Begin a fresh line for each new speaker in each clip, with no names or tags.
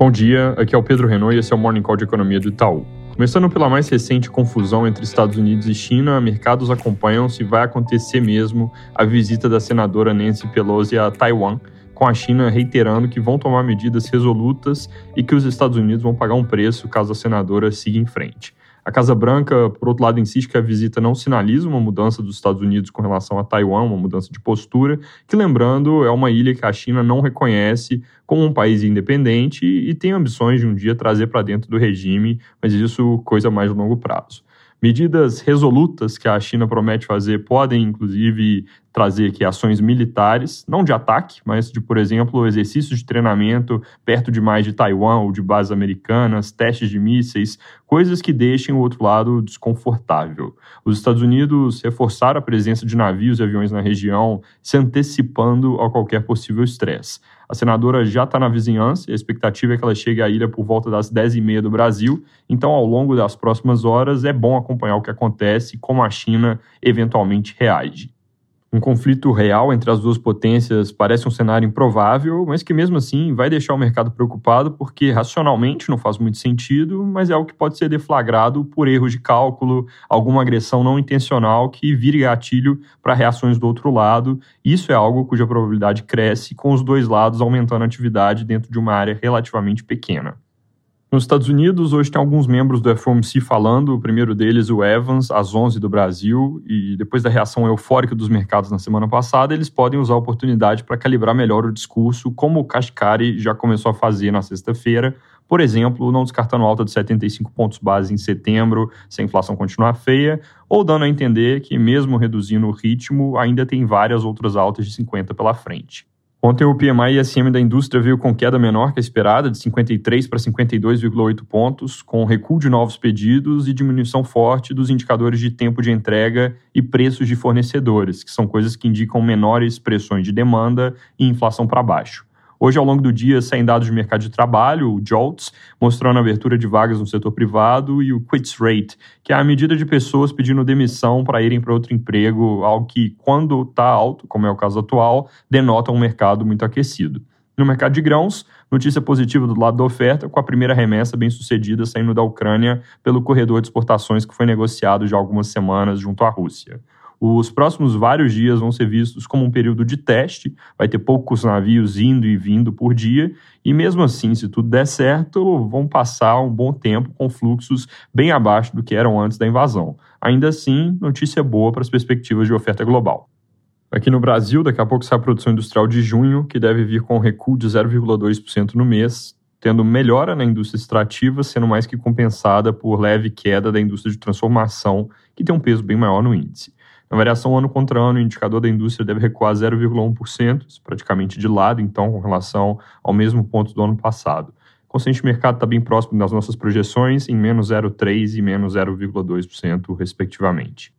Bom dia, aqui é o Pedro Renault e esse é o Morning Call de Economia do Itaú. Começando pela mais recente confusão entre Estados Unidos e China, mercados acompanham se vai acontecer mesmo a visita da senadora Nancy Pelosi a Taiwan, com a China reiterando que vão tomar medidas resolutas e que os Estados Unidos vão pagar um preço caso a senadora siga em frente. A Casa Branca, por outro lado, insiste que a visita não sinaliza uma mudança dos Estados Unidos com relação a Taiwan, uma mudança de postura, que, lembrando, é uma ilha que a China não reconhece como um país independente e tem ambições de um dia trazer para dentro do regime, mas isso coisa mais de longo prazo. Medidas resolutas que a China promete fazer podem, inclusive, trazer aqui ações militares, não de ataque, mas de, por exemplo, exercícios de treinamento perto demais de Taiwan ou de bases americanas, testes de mísseis, coisas que deixem o outro lado desconfortável. Os Estados Unidos reforçaram a presença de navios e aviões na região, se antecipando a qualquer possível estresse. A senadora já está na vizinhança e a expectativa é que ela chegue à ilha por volta das 10h30 do Brasil. Então, ao longo das próximas horas, é bom acompanhar o que acontece e como a China eventualmente reage. Um conflito real entre as duas potências parece um cenário improvável, mas que mesmo assim vai deixar o mercado preocupado porque racionalmente não faz muito sentido, mas é algo que pode ser deflagrado por erros de cálculo, alguma agressão não intencional que vire gatilho para reações do outro lado. Isso é algo cuja probabilidade cresce com os dois lados aumentando a atividade dentro de uma área relativamente pequena. Nos Estados Unidos, hoje tem alguns membros do FOMC falando, o primeiro deles, o Evans, às 11 do Brasil, e depois da reação eufórica dos mercados na semana passada, eles podem usar a oportunidade para calibrar melhor o discurso, como o Kashkari já começou a fazer na sexta-feira, por exemplo, não descartando alta de 75 pontos base em setembro, se a inflação continuar feia, ou dando a entender que, mesmo reduzindo o ritmo, ainda tem várias outras altas de 50 pela frente. Ontem o PMI ISM da indústria veio com queda menor que a esperada, de 53 para 52,8 pontos, com recuo de novos pedidos e diminuição forte dos indicadores de tempo de entrega e preços de fornecedores, que são coisas que indicam menores pressões de demanda e inflação para baixo. Hoje, ao longo do dia, saem dados de mercado de trabalho, o JOLTS, mostrando a abertura de vagas no setor privado, e o Quits Rate, que é a medida de pessoas pedindo demissão para irem para outro emprego, algo que, quando está alto, como é o caso atual, denota um mercado muito aquecido. No mercado de grãos, notícia positiva do lado da oferta, com a primeira remessa bem sucedida saindo da Ucrânia pelo corredor de exportações que foi negociado já há algumas semanas junto à Rússia. Os próximos vários dias vão ser vistos como um período de teste, vai ter poucos navios indo e vindo por dia, e mesmo assim, se tudo der certo, vão passar um bom tempo com fluxos bem abaixo do que eram antes da invasão. Ainda assim, notícia boa para as perspectivas de oferta global. Aqui no Brasil, daqui a pouco sai a produção industrial de junho, que deve vir com um recuo de 0,2% no mês, tendo melhora na indústria extrativa, sendo mais que compensada por leve queda da indústria de transformação, que tem um peso bem maior no índice. Na variação ano contra ano, o indicador da indústria deve recuar 0,1%, praticamente de lado, então, com relação ao mesmo ponto do ano passado. O consciente mercado está bem próximo das nossas projeções, em menos 0,3% e menos 0,2%, respectivamente.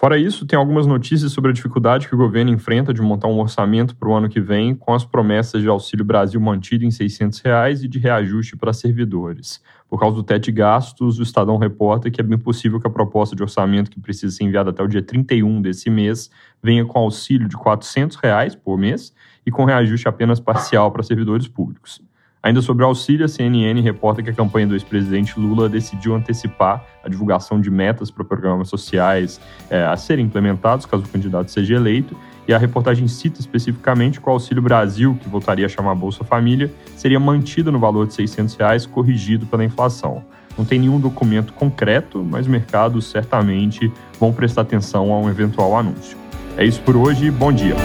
Fora isso, tem algumas notícias sobre a dificuldade que o governo enfrenta de montar um orçamento para o ano que vem, com as promessas de Auxílio Brasil mantido em 600 reais e de reajuste para servidores. Por causa do teto de gastos, o Estadão reporta que é bem possível que a proposta de orçamento que precisa ser enviada até o dia 31 desse mês venha com auxílio de 400 reais por mês e com reajuste apenas parcial para servidores públicos. Ainda sobre o auxílio, a CNN reporta que a campanha do ex-presidente Lula decidiu antecipar a divulgação de metas para programas sociais é, a serem implementados caso o candidato seja eleito. E a reportagem cita especificamente que o Auxílio Brasil, que voltaria a chamar Bolsa Família, seria mantido no valor de 600 reais, corrigido pela inflação. Não tem nenhum documento concreto, mas mercados certamente vão prestar atenção a um eventual anúncio. É isso por hoje, bom dia.